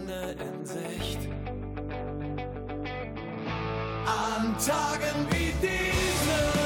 Ende in Sicht. An Tagen wie diesen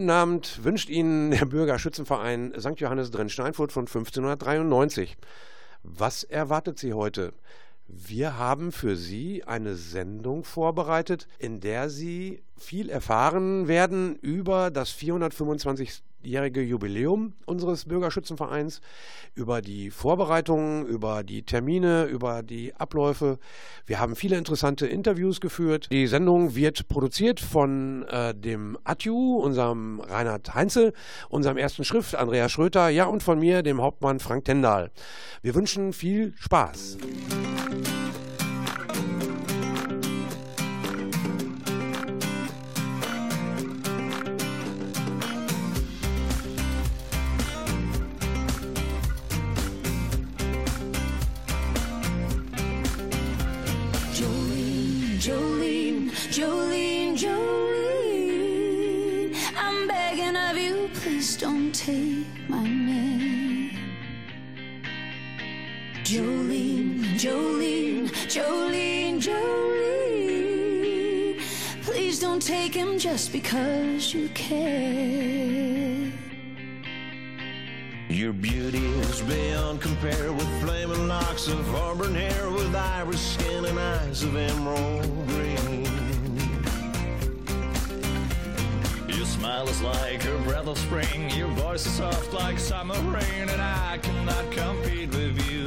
Guten Abend wünscht Ihnen der Bürgerschützenverein St. Johannes Drenn-Steinfurt von 1593. Was erwartet Sie heute? Wir haben für Sie eine Sendung vorbereitet, in der Sie viel erfahren werden über das 425-jährige Jubiläum unseres Bürgerschützenvereins, über die Vorbereitungen, über die Termine, über die Abläufe. Wir haben viele interessante Interviews geführt. Die Sendung wird produziert von äh, dem Atju, unserem Reinhard Heinzel, unserem ersten Schrift Andreas Schröter, ja und von mir, dem Hauptmann Frank Tendal. Wir wünschen viel Spaß. Jolene, Jolene, Jolene. Please don't take him just because you care. Your beauty is beyond compare with flaming locks of auburn hair, with iris skin and eyes of emerald green. Your smile is like a breath of spring, your voice is soft like summer rain, and I cannot compete with you,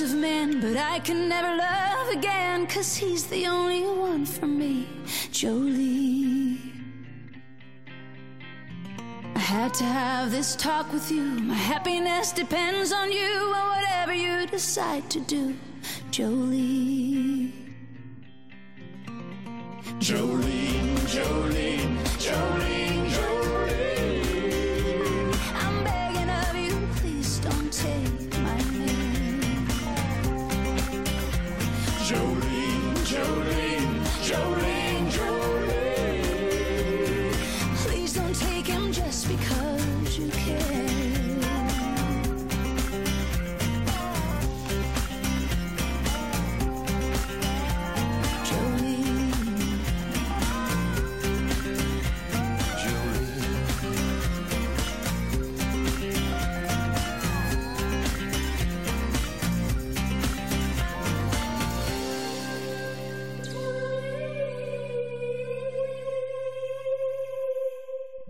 Of men, but I can never love again, cause he's the only one for me, Jolie. I had to have this talk with you. My happiness depends on you and whatever you decide to do, Jolie.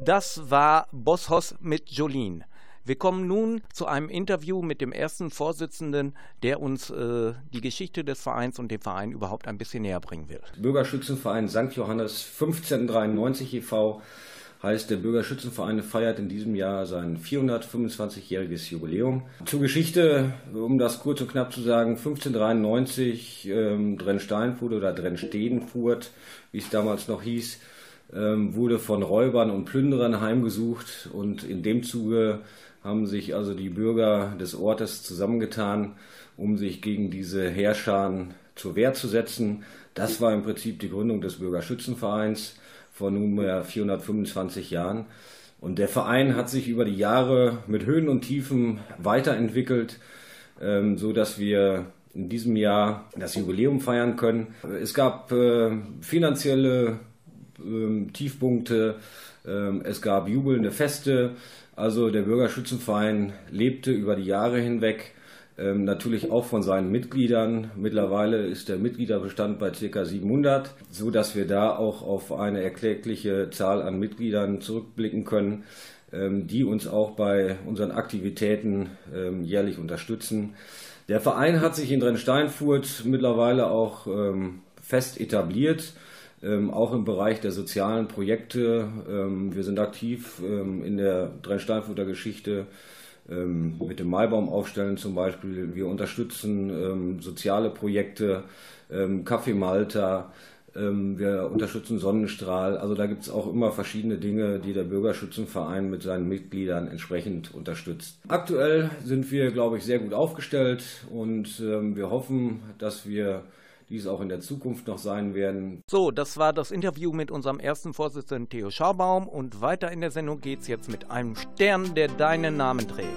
Das war Bosshaus mit Jolene. Wir kommen nun zu einem Interview mit dem ersten Vorsitzenden, der uns äh, die Geschichte des Vereins und den Verein überhaupt ein bisschen näher bringen will. Bürgerschützenverein St. Johannes 1593 e.V. heißt, der Bürgerschützenverein feiert in diesem Jahr sein 425-jähriges Jubiläum. Zur Geschichte, um das kurz und knapp zu sagen, 1593 ähm, Drensteinfurt oder Drenstedenfurt, wie es damals noch hieß, wurde von Räubern und Plünderern heimgesucht und in dem Zuge haben sich also die Bürger des Ortes zusammengetan, um sich gegen diese Heerscharen zur Wehr zu setzen. Das war im Prinzip die Gründung des Bürgerschützenvereins vor nunmehr 425 Jahren. Und der Verein hat sich über die Jahre mit Höhen und Tiefen weiterentwickelt, ähm, so dass wir in diesem Jahr das Jubiläum feiern können. Es gab äh, finanzielle ähm, Tiefpunkte, ähm, es gab jubelnde Feste. Also der Bürgerschützenverein lebte über die Jahre hinweg ähm, natürlich auch von seinen Mitgliedern. Mittlerweile ist der Mitgliederbestand bei ca. 700, so dass wir da auch auf eine erklägliche Zahl an Mitgliedern zurückblicken können, die uns auch bei unseren Aktivitäten jährlich unterstützen. Der Verein hat sich in Drensteinfurt mittlerweile auch fest etabliert. Ähm, auch im Bereich der sozialen Projekte. Ähm, wir sind aktiv ähm, in der Dreisteinfurter Geschichte ähm, mit dem Maibaum aufstellen zum Beispiel. Wir unterstützen ähm, soziale Projekte, ähm, Café Malta, wir unterstützen Sonnenstrahl. Also da gibt es auch immer verschiedene Dinge, die der Bürgerschützenverein mit seinen Mitgliedern entsprechend unterstützt. Aktuell sind wir, glaube ich, sehr gut aufgestellt und wir hoffen, dass wir die es auch in der Zukunft noch sein werden. So, das war das Interview mit unserem ersten Vorsitzenden Theo Schaubaum und weiter in der Sendung geht es jetzt mit einem Stern, der deinen Namen trägt.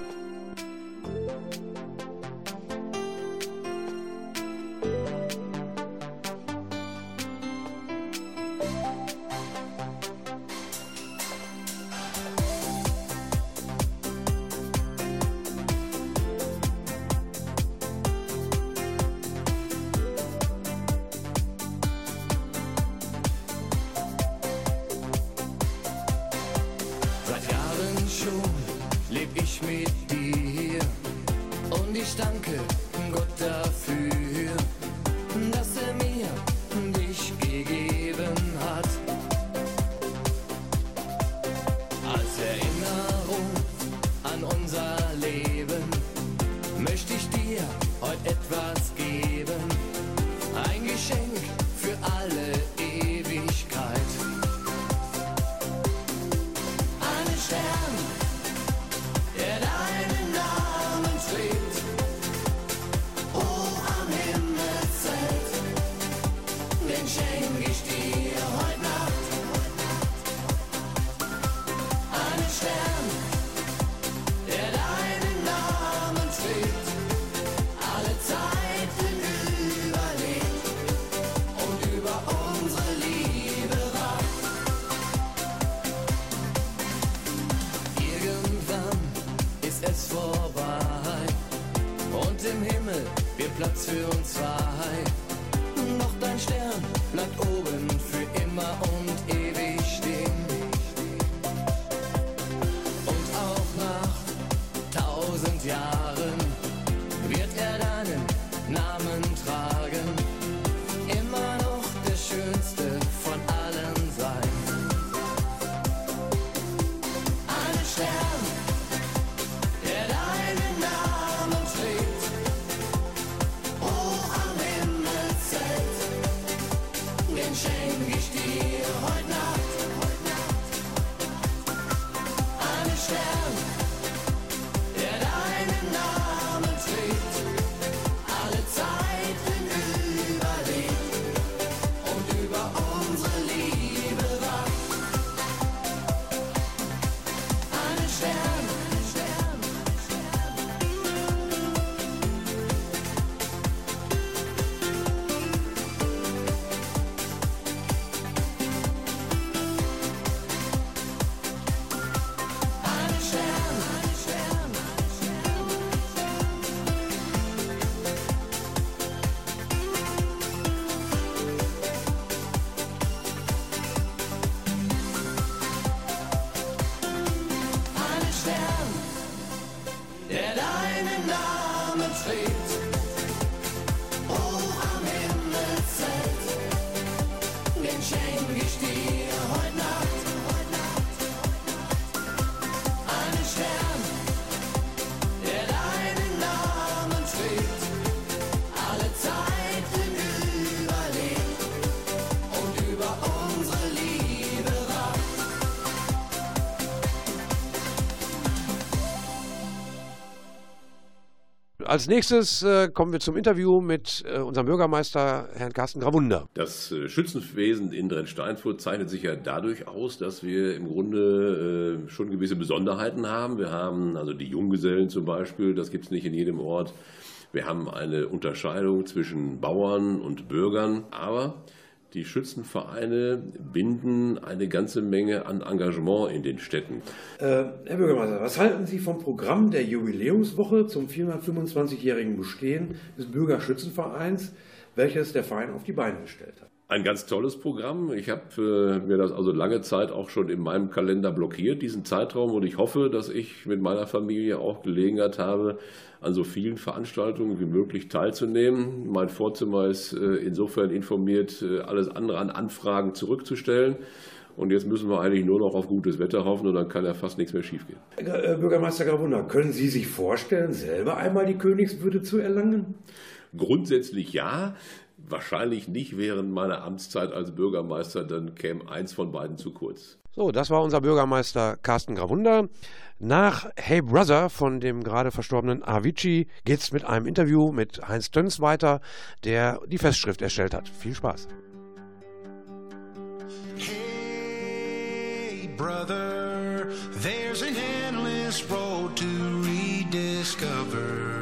States. Als nächstes äh, kommen wir zum Interview mit äh, unserem Bürgermeister, Herrn Carsten Grawunder. Das äh, Schützenwesen in Drensteinfurt zeichnet sich ja dadurch aus, dass wir im Grunde äh, schon gewisse Besonderheiten haben. Wir haben also die Junggesellen zum Beispiel, das gibt es nicht in jedem Ort. Wir haben eine Unterscheidung zwischen Bauern und Bürgern, aber die Schützenvereine binden eine ganze Menge an Engagement in den Städten. Äh, Herr Bürgermeister, was halten Sie vom Programm der Jubiläumswoche zum 425-jährigen Bestehen des Bürgerschützenvereins, welches der Verein auf die Beine gestellt hat? Ein ganz tolles Programm. Ich habe äh, mir das also lange Zeit auch schon in meinem Kalender blockiert, diesen Zeitraum. Und ich hoffe, dass ich mit meiner Familie auch Gelegenheit habe, an so vielen Veranstaltungen wie möglich teilzunehmen. Mein Vorzimmer ist äh, insofern informiert, äh, alles andere an Anfragen zurückzustellen. Und jetzt müssen wir eigentlich nur noch auf gutes Wetter hoffen und dann kann ja fast nichts mehr schiefgehen. Bürgermeister Gravunda, können Sie sich vorstellen, selber einmal die Königswürde zu erlangen? Grundsätzlich ja. Wahrscheinlich nicht während meiner Amtszeit als Bürgermeister, dann käme eins von beiden zu kurz. So, das war unser Bürgermeister Carsten Grawunder. Nach Hey Brother von dem gerade verstorbenen Avicii geht's mit einem Interview mit Heinz Töns weiter, der die Festschrift erstellt hat. Viel Spaß. Hey, brother, there's an endless road to rediscover.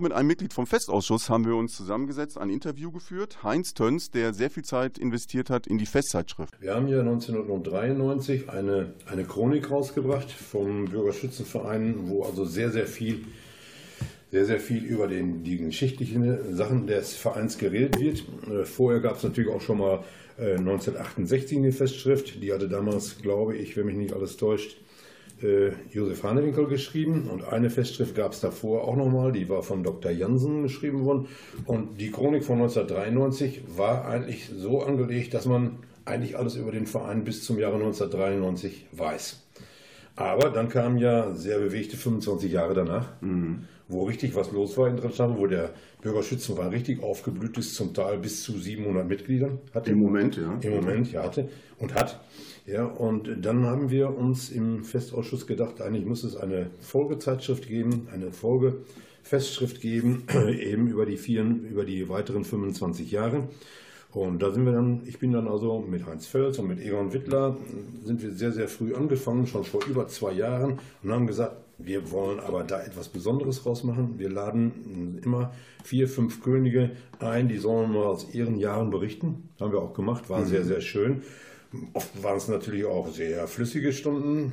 Mit einem Mitglied vom Festausschuss haben wir uns zusammengesetzt, ein Interview geführt. Heinz Töns, der sehr viel Zeit investiert hat in die Festzeitschrift. Wir haben ja 1993 eine, eine Chronik rausgebracht vom Bürgerschützenverein, wo also sehr, sehr viel, sehr, sehr viel über den, die geschichtlichen Sachen des Vereins geredet wird. Äh, Vorher gab es natürlich auch schon mal äh, 1968 eine Festschrift, die hatte damals, glaube ich, wenn mich nicht alles täuscht, äh, Josef Hanewinkel geschrieben und eine Festschrift gab es davor auch nochmal, die war von Dr. Jansen geschrieben worden und die Chronik von 1993 war eigentlich so angelegt, dass man eigentlich alles über den Verein bis zum Jahre 1993 weiß. Aber dann kamen ja sehr bewegte 25 Jahre danach, wo richtig was los war in Dresden, wo der Bürgerschützenverein richtig aufgeblüht ist, zum Teil bis zu 700 Mitgliedern hatte. Im Moment, ja. Im Moment, ja, hatte und hat. Ja, und dann haben wir uns im Festausschuss gedacht, eigentlich muss es eine Folgezeitschrift geben, eine Folgefestschrift geben, eben über die, vier, über die weiteren 25 Jahre. Und da sind wir dann, ich bin dann also mit Heinz Völz und mit Egon Wittler, sind wir sehr, sehr früh angefangen, schon vor über zwei Jahren, und haben gesagt, wir wollen aber da etwas Besonderes rausmachen. Wir laden immer vier, fünf Könige ein, die sollen mal aus ihren Jahren berichten. Haben wir auch gemacht, war sehr, sehr schön. Oft waren es natürlich auch sehr flüssige Stunden,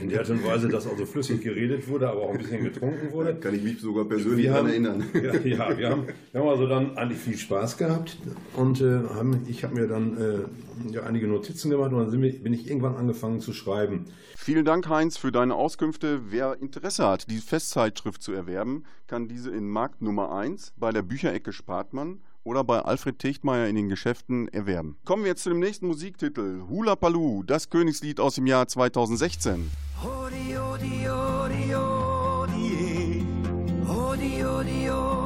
in der Art und Weise, dass also flüssig geredet wurde, aber auch ein bisschen getrunken wurde. Kann ich mich sogar persönlich daran erinnern. ja, ja wir, haben, wir haben also dann eigentlich viel Spaß gehabt und äh, haben, ich habe mir dann äh, ja, einige Notizen gemacht und dann sind wir, bin ich irgendwann angefangen zu schreiben. Vielen Dank, Heinz, für deine Auskünfte. Wer Interesse hat, die Festzeitschrift zu erwerben, kann diese in Markt Nummer 1 bei der Bücherecke Spartmann oder bei Alfred Techtmeier in den Geschäften erwerben. Kommen wir jetzt zu dem nächsten Musiktitel. Hula Paloo, das Königslied aus dem Jahr 2016. Odi, odi, odi, odi, eh. odi, odi, odi,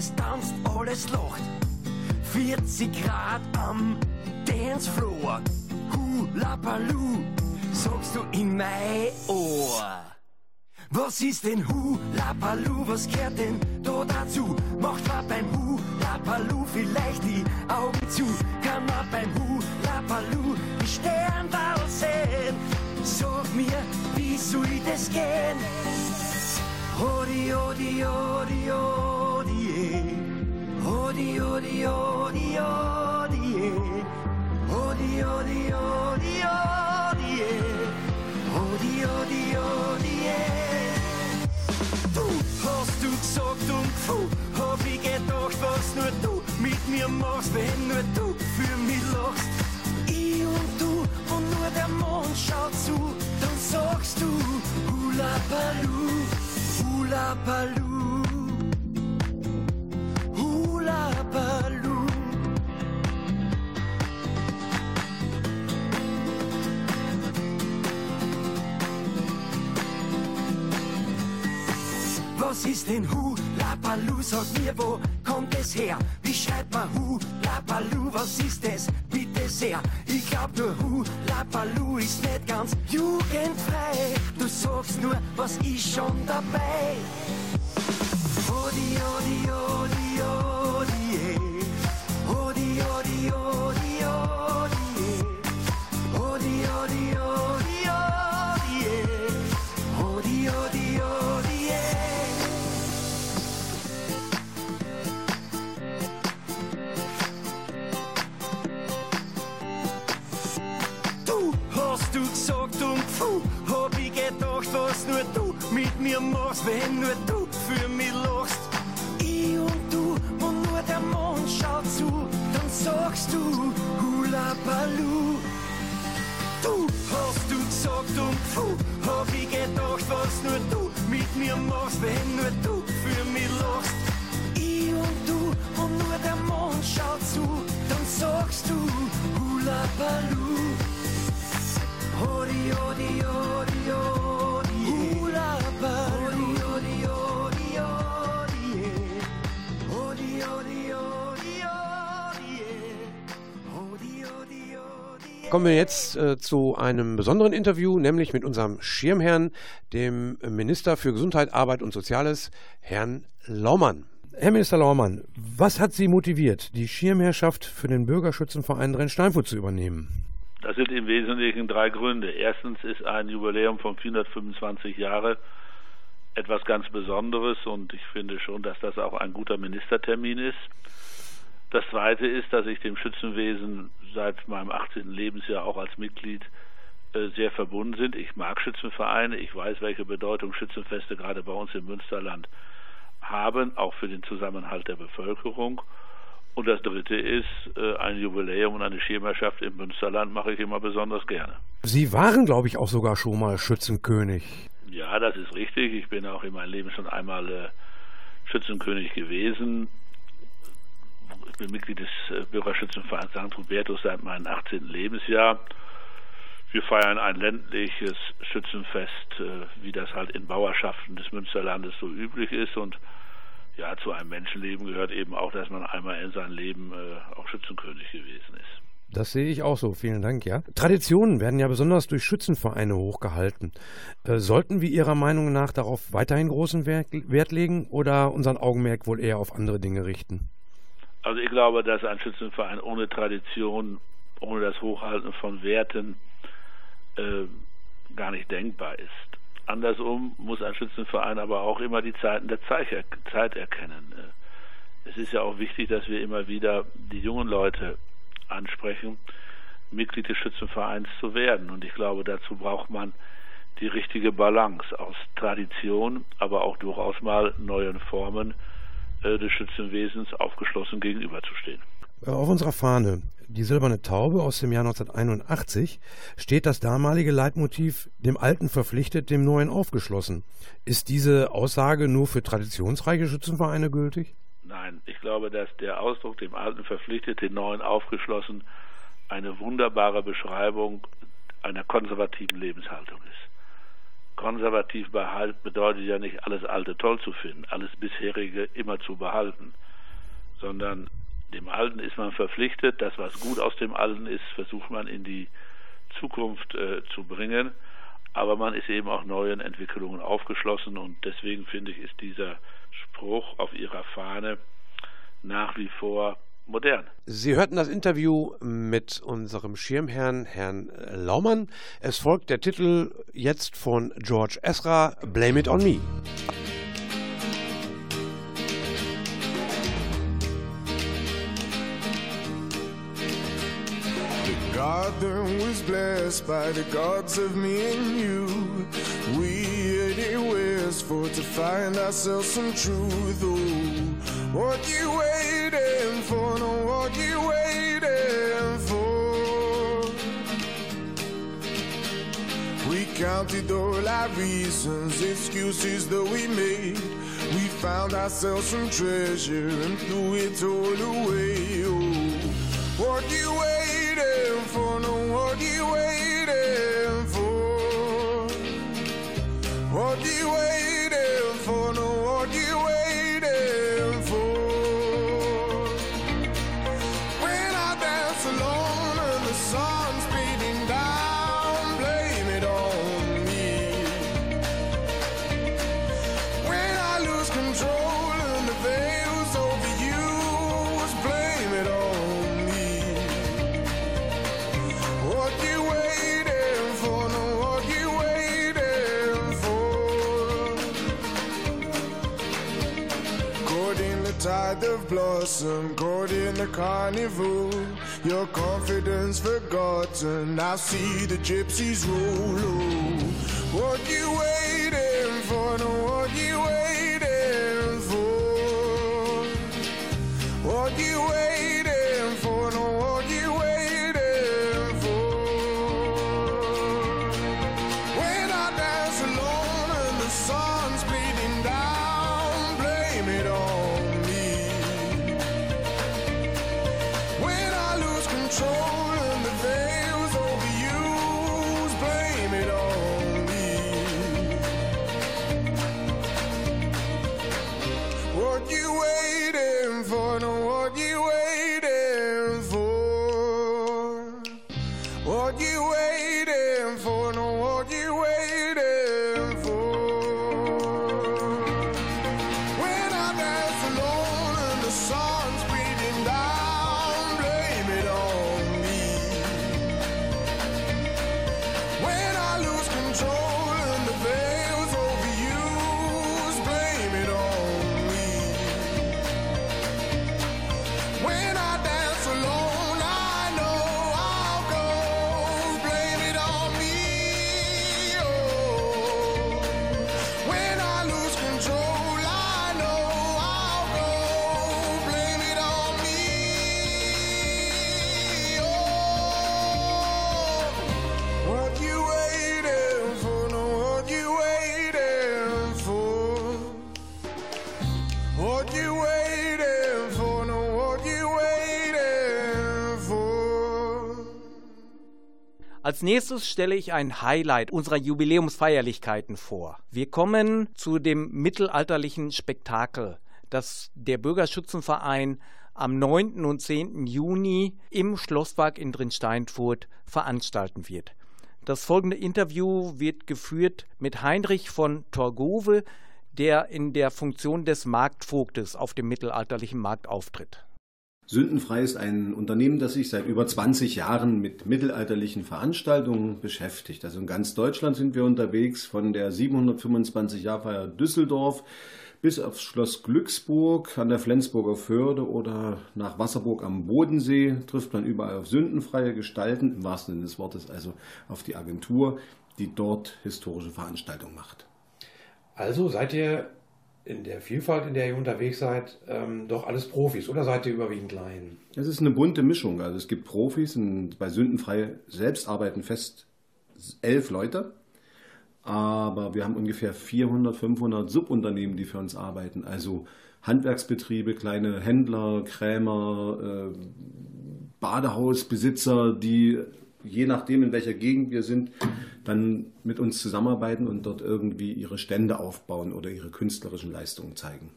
alles tanzt, alles lacht. 40 Grad am Dancefloor. Hula Baloo, sagst du in mein Ohr. Was ist denn Hula Baloo, was gehört denn da dazu? Macht man beim Hula Baloo vielleicht die Augen zu? Kann man beim Hula Baloo die Sterne sehen? Sag mir, wie soll das gehen? Odi, odi, odi, odi, eh. odi, odi, odi, odi, eh. odi, odi, odi, odi, eh. odi, odi, odi, eh. Du hast du gesagt und puh, hab ich gedacht, was nur du mit mir machst, wenn nur du für mich lachst. Ich und du und nur der Mond schaut zu, dann sagst du Hula Baloo, Hula Baloo, Was ist denn Hula Baloo? Sag mir, wo kommt es her? Wie schreibt man Hula Baloo? Was ist es? Bitte sehr. Ich glaub nur Hula Baloo ist nicht ganz jugendfrei. Du sagst nur, was ist schon dabei? Odi, odi, odi, Kommen wir jetzt äh, zu einem besonderen Interview, nämlich mit unserem Schirmherrn, dem Minister für Gesundheit, Arbeit und Soziales, Herrn Laumann. Herr Minister Laumann, was hat Sie motiviert, die Schirmherrschaft für den Bürgerschützenverein Rhein-Steinfurt zu übernehmen? Das sind im Wesentlichen drei Gründe. Erstens ist ein Jubiläum von 425 Jahre etwas ganz Besonderes und ich finde schon, dass das auch ein guter Ministertermin ist. Das Zweite ist, dass ich dem Schützenwesen seit meinem 18. Lebensjahr auch als Mitglied äh, sehr verbunden sind. Ich mag Schützenvereine, ich weiß, welche Bedeutung Schützenfeste gerade bei uns im Münsterland haben, auch für den Zusammenhalt der Bevölkerung. Und das dritte ist, äh, ein Jubiläum und eine Schirmerschaft im Münsterland mache ich immer besonders gerne. Sie waren, glaube ich, auch sogar schon mal Schützenkönig. Ja, das ist richtig. Ich bin auch in meinem Leben schon einmal äh, Schützenkönig gewesen. Bin Mitglied des äh, Bürgerschützenvereins St. Hubertus seit meinem 18. Lebensjahr. Wir feiern ein ländliches Schützenfest, äh, wie das halt in Bauerschaften des Münsterlandes so üblich ist. Und ja, zu einem Menschenleben gehört eben auch, dass man einmal in seinem Leben äh, auch Schützenkönig gewesen ist. Das sehe ich auch so, vielen Dank, ja. Traditionen werden ja besonders durch Schützenvereine hochgehalten. Sollten wir Ihrer Meinung nach darauf weiterhin großen Wert legen oder unseren Augenmerk wohl eher auf andere Dinge richten? Also ich glaube, dass ein Schützenverein ohne Tradition, ohne das Hochhalten von Werten äh, gar nicht denkbar ist. Andersrum muss ein Schützenverein aber auch immer die Zeiten der Zeit, erkennen. Äh, Es ist ja auch wichtig, dass wir immer wieder die jungen Leute ansprechen, Mitglied des Schützenvereins zu werden. Und ich glaube, dazu braucht man die richtige Balance aus Tradition, aber auch durchaus mal neuen Formen des Schützenwesens aufgeschlossen gegenüberzustehen. Äh, Auf unserer Fahne, die silberne Taube aus dem Jahr 1981, steht das damalige Leitmotiv dem Alten verpflichtet, dem Neuen aufgeschlossen. Ist diese Aussage nur für traditionsreiche Schützenvereine gültig? Nein, ich glaube, dass der Ausdruck dem Alten verpflichtet, den Neuen aufgeschlossen, eine wunderbare Beschreibung einer konservativen Lebenshaltung ist. Konservativ behalten bedeutet ja nicht alles Alte toll zu finden, alles bisherige immer zu behalten, sondern dem Alten ist man verpflichtet, das was gut aus dem Alten ist, versucht man in die Zukunft äh, zu bringen, aber man ist eben auch neuen Entwicklungen aufgeschlossen und deswegen finde ich, ist dieser Spruch auf ihrer Fahne nach wie vor modern. Sie hörten das Interview mit unserem Schirmherrn, Herrn Laumann. Es folgt der Titel jetzt von George Ezra, Blame It On Me. The garden was blessed by the gods of me and you. We headed west for to find ourselves some truth. Oh, what you waiting for? No, what you waiting for? We counted all our reasons, excuses that we made. We found ourselves some treasure and threw it all away. Oh, what you waiting for? No, what you waiting for? What you waiting for? No, the of blossom, caught in the carnival. Your confidence forgotten. I see the gypsies roll. Oh, What you waiting Als nächstes stelle ich ein Highlight unserer Jubiläumsfeierlichkeiten vor. Wir kommen zu dem mittelalterlichen Spektakel, das der Bürgerschützenverein am 9. und 10. Juni im Schlosspark in Drinsteinfurt veranstalten wird. Das folgende Interview wird geführt mit Heinrich von Torgove, der in der Funktion des Marktvogtes auf dem mittelalterlichen Markt auftritt. Sündenfrei ist ein Unternehmen, das sich seit über 20 Jahren mit mittelalterlichen Veranstaltungen beschäftigt. Also in ganz Deutschland sind wir unterwegs, von der 725 Jahrfeier Düsseldorf bis aufs Schloss Glücksburg an der Flensburger Förde oder nach Wasserburg am Bodensee trifft man überall auf sündenfreie Gestalten, im wahrsten Sinne des Wortes, also auf die Agentur, die dort historische Veranstaltungen macht. Also seid ihr in der Vielfalt, in der ihr unterwegs seid, ähm, doch alles Profis oder seid ihr überwiegend Laien? Es ist eine bunte Mischung. Also es gibt Profis und bei Sündenfrei selbst arbeiten fest elf Leute. Aber wir haben ungefähr 400, 500 Subunternehmen, die für uns arbeiten. Also Handwerksbetriebe, kleine Händler, Krämer, äh, Badehausbesitzer, die je nachdem, in welcher Gegend wir sind, dann mit uns zusammenarbeiten und dort irgendwie ihre Stände aufbauen oder ihre künstlerischen Leistungen zeigen.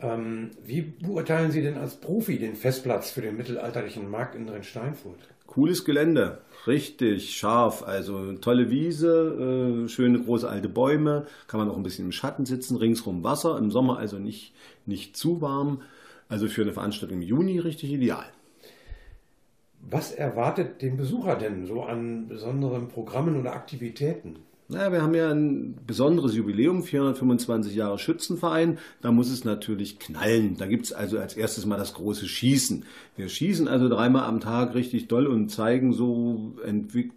Ähm, wie beurteilen Sie denn als Profi den Festplatz für den mittelalterlichen Markt in Drinsteinfurt? Cooles Gelände, richtig scharf, also tolle Wiese, äh, schöne große alte Bäume, kann man auch ein bisschen im Schatten sitzen, ringsrum Wasser, im Sommer also nicht, nicht zu warm, also für eine Veranstaltung im Juni richtig ideal. Was erwartet den Besucher denn so an besonderen Programmen oder Aktivitäten? Naja, wir haben ja ein besonderes Jubiläum, 425 Jahre Schützenverein. Da muss es natürlich knallen. Da gibt es also als erstes mal das große Schießen. Wir schießen also dreimal am Tag richtig doll und zeigen so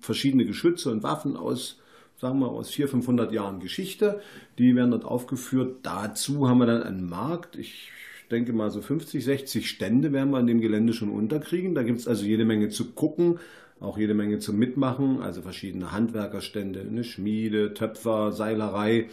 verschiedene Geschütze und Waffen aus, sagen wir, aus 400, 500 Jahren Geschichte. Die werden dort aufgeführt. Dazu haben wir dann einen Markt. Ich denke mal so 50, 60 Stände werden wir an dem Gelände schon unterkriegen. Da gibt es also jede Menge zu gucken, auch jede Menge zum Mitmachen, also verschiedene Handwerkerstände, eine Schmiede, Töpfer, Seilerei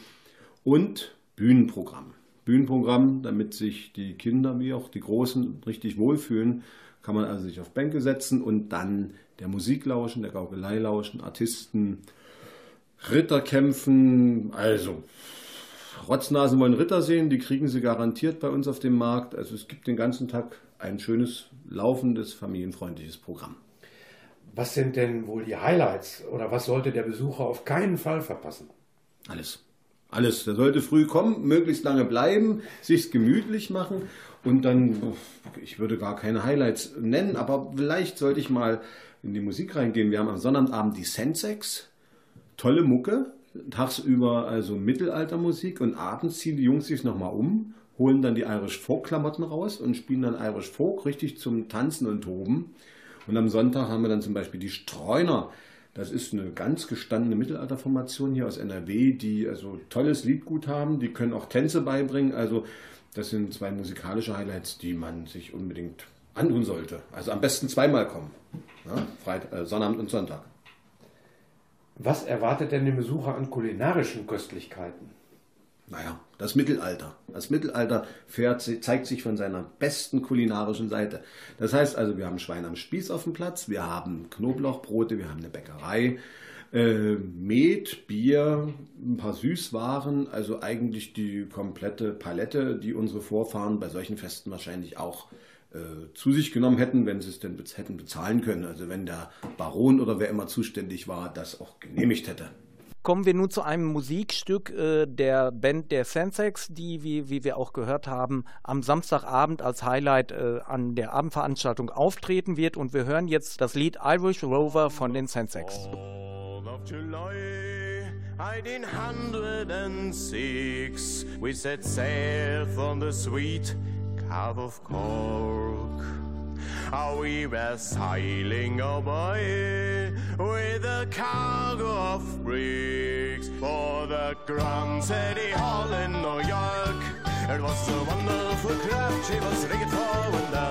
und Bühnenprogramm. Bühnenprogramm, damit sich die Kinder wie auch die Großen richtig wohlfühlen, kann man also sich auf Bänke setzen und dann der Musik lauschen, der Gaukelei lauschen, Artisten, Ritter kämpfen, also Rotznasen wollen Ritter sehen, die kriegen sie garantiert bei uns auf dem Markt. Also es gibt den ganzen Tag ein schönes, laufendes, familienfreundliches Programm. Was sind denn wohl die Highlights oder was sollte der Besucher auf keinen Fall verpassen? Alles. Alles. Der sollte früh kommen, möglichst lange bleiben, sich's gemütlich machen und dann, ich würde gar keine Highlights nennen, aber vielleicht sollte ich mal in die Musik reingehen. Wir haben am Sonnabend die Sensex, tolle Mucke, tagsüber also Mittelaltermusik und abends ziehen die Jungs sich nochmal um, holen dann die Irish Folk Klamotten raus und spielen dann Irish Folk richtig zum Tanzen und Toben. Und am Sonntag haben wir dann zum Beispiel die Streuner. Das ist eine ganz gestandene Mittelalterformation hier aus NRW, die also tolles Liedgut haben. Die können auch Tänze beibringen. Also das sind zwei musikalische Highlights, die man sich unbedingt antun sollte. Also am besten zweimal kommen. Ja, Freit äh, Sonnabend und Sonntag. Was erwartet denn den Besucher an kulinarischen Köstlichkeiten? Naja, das Mittelalter. Das Mittelalter fährt, zeigt sich von seiner besten kulinarischen Seite. Das heißt also, wir haben Schwein am Spieß auf dem Platz, wir haben Knoblauchbrote, wir haben eine Bäckerei, äh, Met, Bier, ein paar Süßwaren, also eigentlich die komplette Palette, die unsere Vorfahren bei solchen Festen wahrscheinlich auch äh, zu sich genommen hätten, wenn sie es denn hätten bezahlen können. Also wenn der Baron oder wer immer zuständig war, das auch genehmigt hätte. Kommen wir nun zu einem Musikstück äh, der Band der Sensex, die, wie, wie wir auch gehört haben, am Samstagabend als Highlight äh, an der Abendveranstaltung auftreten wird. Und wir hören jetzt das Lied Irish Rover von den Sensex. Of July, 1806, we set sail from the sweet Cove of Cork. How we were sailing away with a cargo of bricks for the Grand City Hall in New York. It was a wonderful craft, she was rigged fore and aft,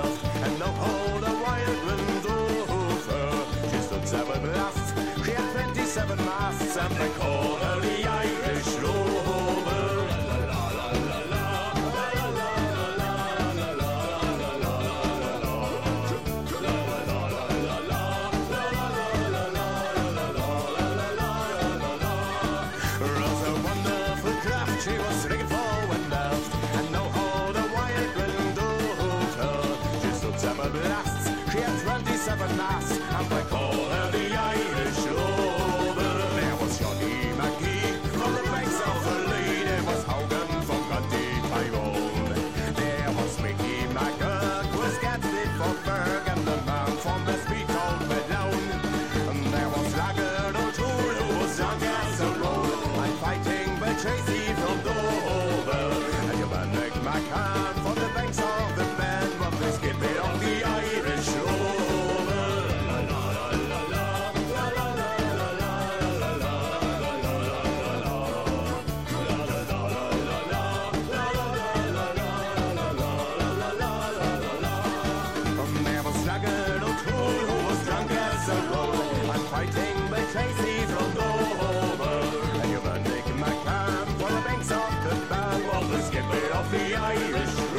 Satanás. Agora the Irish.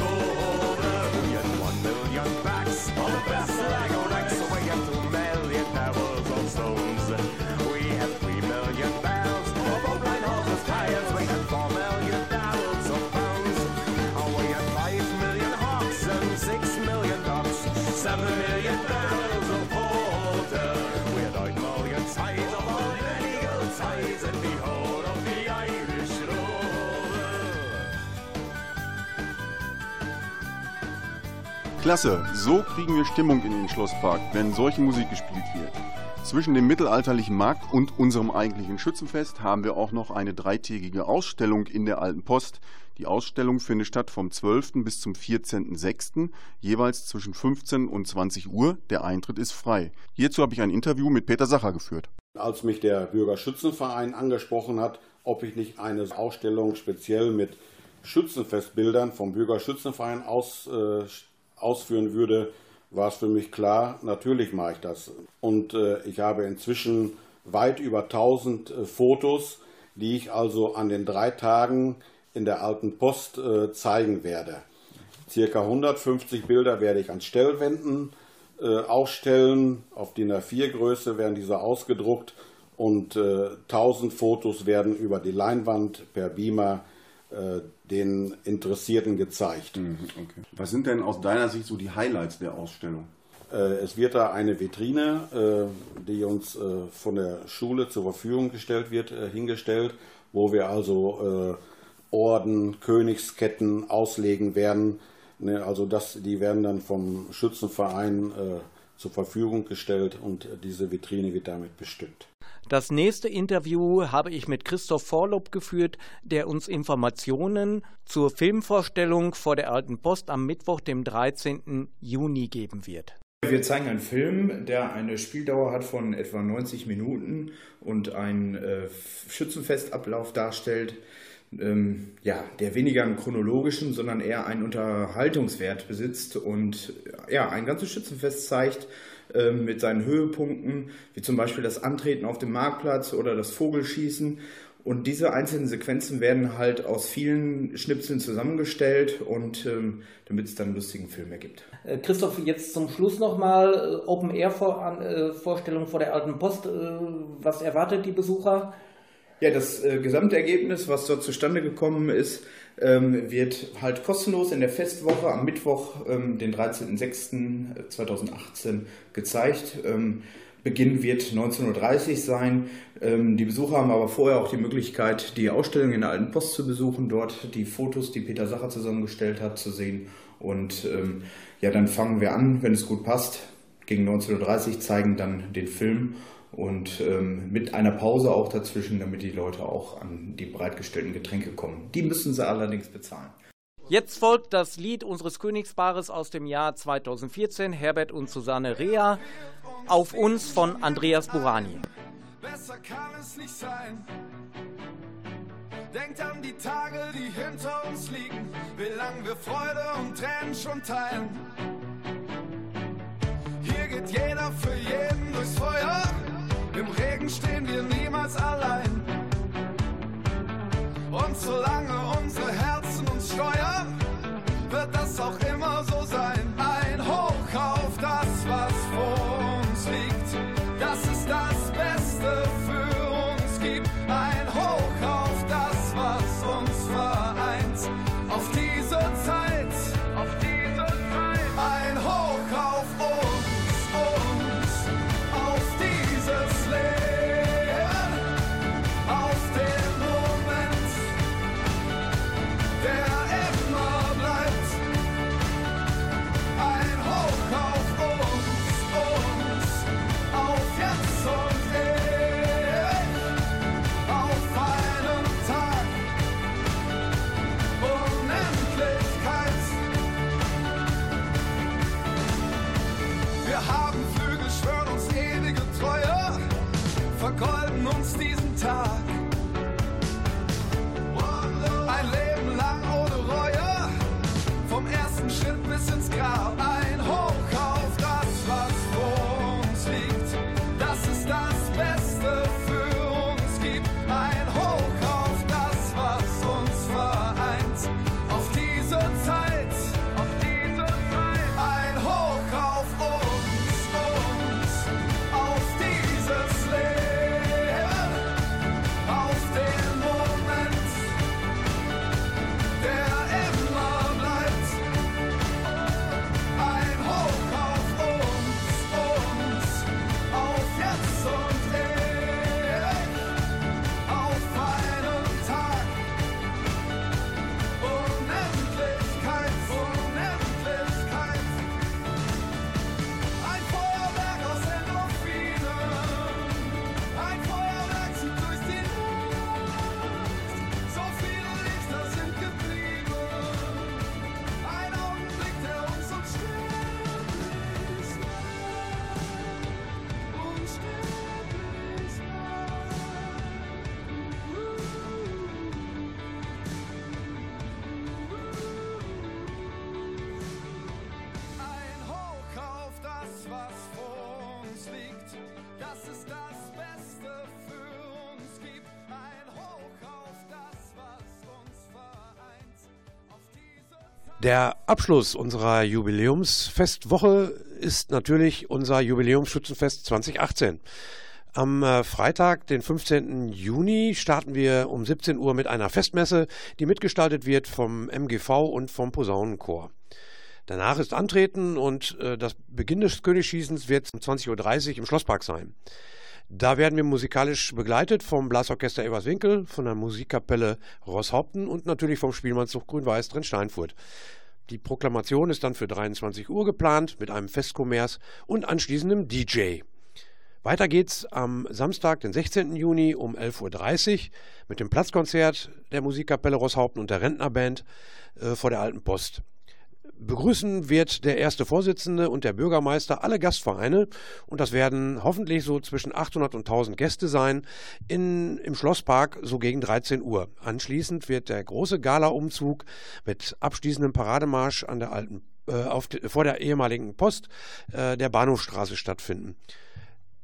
Klasse, so kriegen wir Stimmung in den Schlosspark, wenn solche Musik gespielt wird. Zwischen dem mittelalterlichen Markt und unserem eigentlichen Schützenfest haben wir auch noch eine dreitägige Ausstellung in der Alten Post. Die Ausstellung findet statt vom 12. bis zum 14.06. jeweils zwischen 15 und 20 Uhr. Der Eintritt ist frei. Hierzu habe ich ein Interview mit Peter Sacher geführt. Als mich der Bürgerschützenverein angesprochen hat, ob ich nicht eine Ausstellung speziell mit Schützenfestbildern vom Bürgerschützenverein aus, äh, ausführen würde, war es für mich klar, natürlich mache ich das. Und äh, ich habe inzwischen weit über 1000 äh, Fotos, die ich also an den drei Tagen in der alten Post äh, zeigen werde. Circa 150 Bilder werde ich an Stellwänden äh, ausstellen. Auf DIN A4 Größe werden diese ausgedruckt und äh, 1000 Fotos werden über die Leinwand per Beamer äh, den Interessierten gezeigt. Okay. Was sind denn aus deiner Sicht so die Highlights der Ausstellung? Äh, Es wird da eine Vitrine, äh, die uns äh, von der Schule zur Verfügung gestellt wird, hingestellt, wo wir also Orden, Königsketten auslegen werden. Ne, Also das, die werden dann vom Schützenverein zur Verfügung gestellt und diese Vitrine wird damit bestückt. Das nächste Interview habe ich mit Christoph Vorlob geführt, der uns Informationen zur Filmvorstellung vor der Alten Post am Mittwoch, dem 13. Juni geben wird. Wir zeigen einen Film, der eine Spieldauer hat von etwa 90 Minuten und einen äh, Schützenfestablauf darstellt, ähm, ja, der weniger einen chronologischen, sondern eher einen Unterhaltungswert besitzt und ja, ein ganzes Schützenfest zeigt ähm, mit seinen Höhepunkten, wie zum Beispiel das Antreten auf dem Marktplatz oder das Vogelschießen. Und diese einzelnen Sequenzen werden halt aus vielen Schnipseln zusammengestellt und ähm, damit es dann einen lustigen Film ergibt. Äh, Christoph, jetzt zum Schluss nochmal Open-Air-Vorstellung vor der Alten Post. Äh, Was erwartet die Besucher? Ja, das äh, Gesamtergebnis, was dort zustande gekommen ist, ähm, wird halt kostenlos in der Festwoche am Mittwoch, ähm, den 13.06.2018 gezeigt. Ähm, Beginn wird 19.30 Uhr sein. Ähm, die Besucher haben aber vorher auch die Möglichkeit, die Ausstellung in der Alten Post zu besuchen, dort die Fotos, die Peter Sacher zusammengestellt hat, zu sehen. Und ähm, ja, dann fangen wir an, wenn es gut passt. Gegen 19.30 Uhr zeigen dann den Film und ähm, mit einer Pause auch dazwischen, damit die Leute auch an die bereitgestellten Getränke kommen. Die müssen sie allerdings bezahlen. Jetzt folgt das Lied unseres Königspaares aus dem Jahr 2014, Herbert und Susanne Rea, auf uns von Andreas Burani. Besser kann es nicht sein. Denkt an die Tage, die hinter uns liegen, wie lang wir Freude und Tränen schon teilen. Stehen wir niemals allein. Und solange unsere Herzen uns steuern, wird das auch immer uns Der Abschluss unserer Jubiläumsfestwoche ist natürlich unser Jubiläumsschützenfest 2018. Am äh, Freitag, den 15. Juni, starten wir um 17 Uhr mit einer Festmesse, die mitgestaltet wird vom MGV und vom Posaunenchor. Danach ist Antreten und äh, das Beginn des Königsschießens wird um 20.30 Uhr im Schlosspark sein. Da werden wir musikalisch begleitet vom Blasorchester Eberswinkel, von der Musikkapelle Rosshaupten und natürlich vom Spielmannszug Grün-Weiß drin Steinfurt. Die Proklamation ist dann für 23 Uhr geplant mit einem Festkommers und anschließendem DJ. Weiter geht's am Samstag, den 16. Juni um 11.30 Uhr mit dem Platzkonzert der Musikkapelle Rosshaupten und der Rentnerband äh, vor der Alten Post. Begrüßen wird der erste Vorsitzende und der Bürgermeister alle Gastvereine und das werden hoffentlich so zwischen 800 und 1000 Gäste sein in, im Schlosspark so gegen 13 Uhr. Anschließend wird der große Gala-Umzug mit abschließendem Parademarsch an der alten, äh, auf, vor der ehemaligen Post äh, der Bahnhofstraße stattfinden.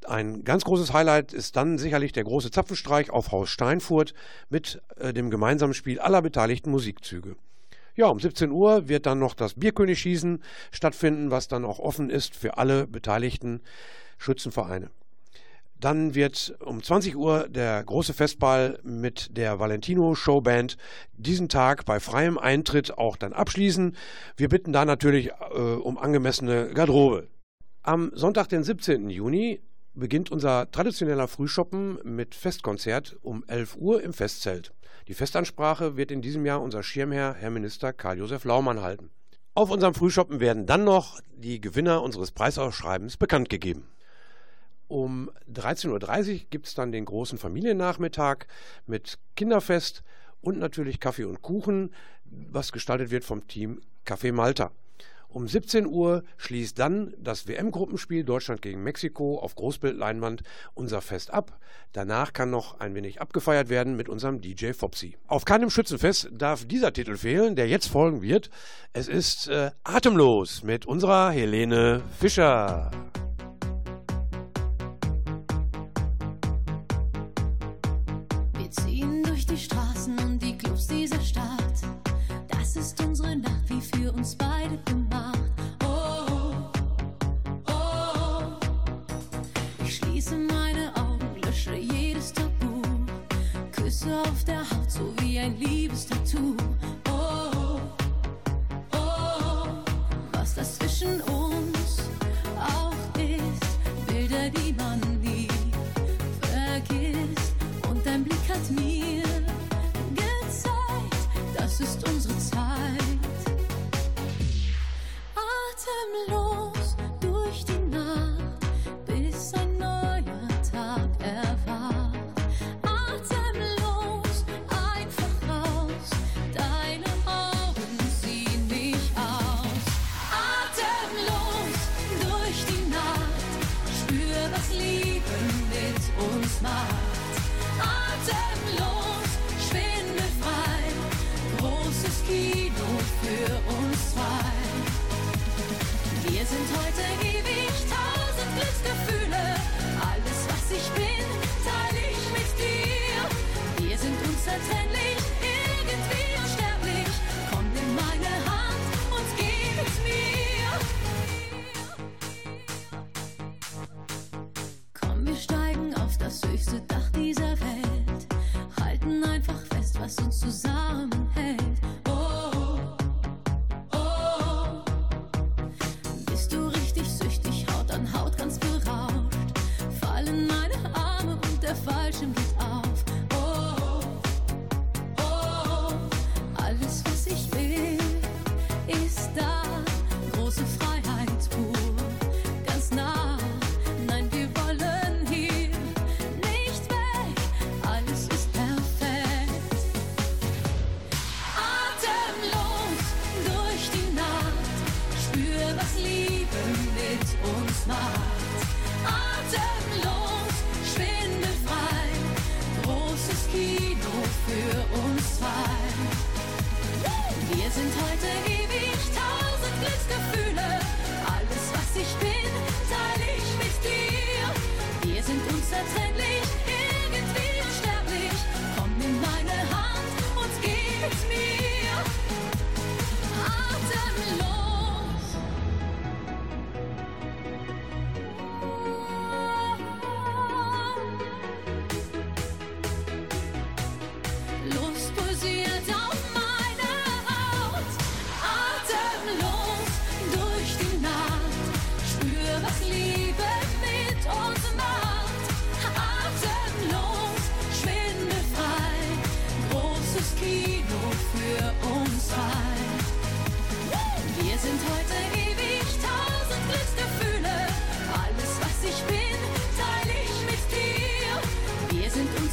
Ein ganz großes Highlight ist dann sicherlich der große Zapfenstreich auf Haus Steinfurt mit äh, dem gemeinsamen Spiel aller beteiligten Musikzüge. Ja, um 17 Uhr wird dann noch das Bierkönigschießen stattfinden, was dann auch offen ist für alle beteiligten Schützenvereine. Dann wird um 20 Uhr der große Festball mit der Valentino Showband diesen Tag bei freiem Eintritt auch dann abschließen. Wir bitten da natürlich äh, um angemessene Garderobe. Am Sonntag, den 17. Juni, beginnt unser traditioneller Frühschoppen mit Festkonzert um 11 Uhr im Festzelt. Die Festansprache wird in diesem Jahr unser Schirmherr, Herr Minister Karl-Josef Laumann halten. Auf unserem Frühschoppen werden dann noch die Gewinner unseres Preisausschreibens bekannt gegeben. Um 13.30 Uhr gibt es dann den großen Familiennachmittag mit Kinderfest und natürlich Kaffee und Kuchen, was gestaltet wird vom Team Café Malta. Um 17 Uhr schließt dann das WM-Gruppenspiel Deutschland gegen Mexiko auf Großbildleinwand unser Fest ab. Danach kann noch ein wenig abgefeiert werden mit unserem DJ Fopsy. Auf keinem Schützenfest darf dieser Titel fehlen, der jetzt folgen wird. Es ist äh, Atemlos mit unserer Helene Fischer. Fest,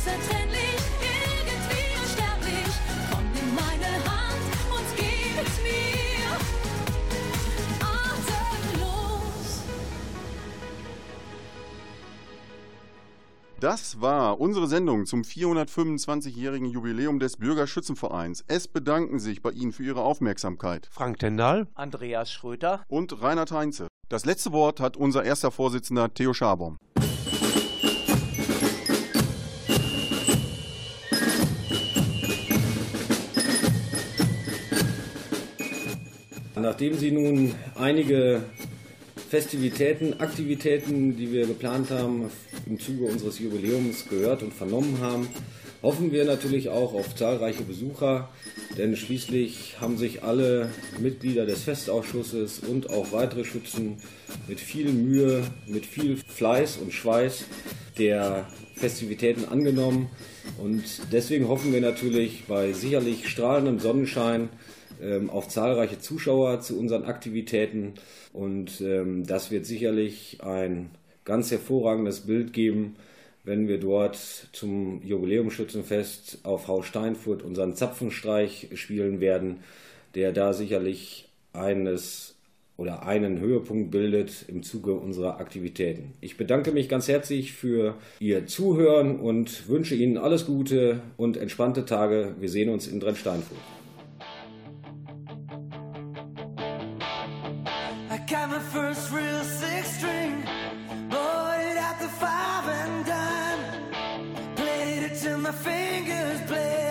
unzertrennlich, irgendwie unsterblich. Komm in meine Hand und gib mir. Atemlos. Das war unsere Sendung zum 425-jährigen Jubiläum des Bürgerschützenvereins. Es bedanken sich bei Ihnen für Ihre Aufmerksamkeit Frank Tendal, Andreas Schröter und Reinhard Heinze. Das letzte Wort hat unser erster Vorsitzender Theo Schabom. Nachdem Sie nun einige Festivitäten, Aktivitäten, die wir geplant haben, im Zuge unseres Jubiläums gehört und vernommen haben, hoffen wir natürlich auch auf zahlreiche Besucher, denn schließlich haben sich alle Mitglieder des Festausschusses und auch weitere Schützen mit viel Mühe, mit viel Fleiß und Schweiß der Festivitäten angenommen. Und deswegen hoffen wir natürlich bei sicherlich strahlendem Sonnenschein ähm, auf zahlreiche Zuschauer zu unseren Aktivitäten und ähm, das wird sicherlich ein ganz hervorragendes Bild geben, wenn wir dort zum Jubiläumsschützenfest auf Haus Steinfurt unseren Zapfenstreich spielen werden, der da sicherlich eines oder einen Höhepunkt bildet im Zuge unserer Aktivitäten. Ich bedanke mich ganz herzlich für Ihr Zuhören und wünsche Ihnen alles Gute und entspannte Tage. Wir sehen uns in Drensteinfurt. Got my first real six string, bought it at the five and dime. Played it till my fingers bled.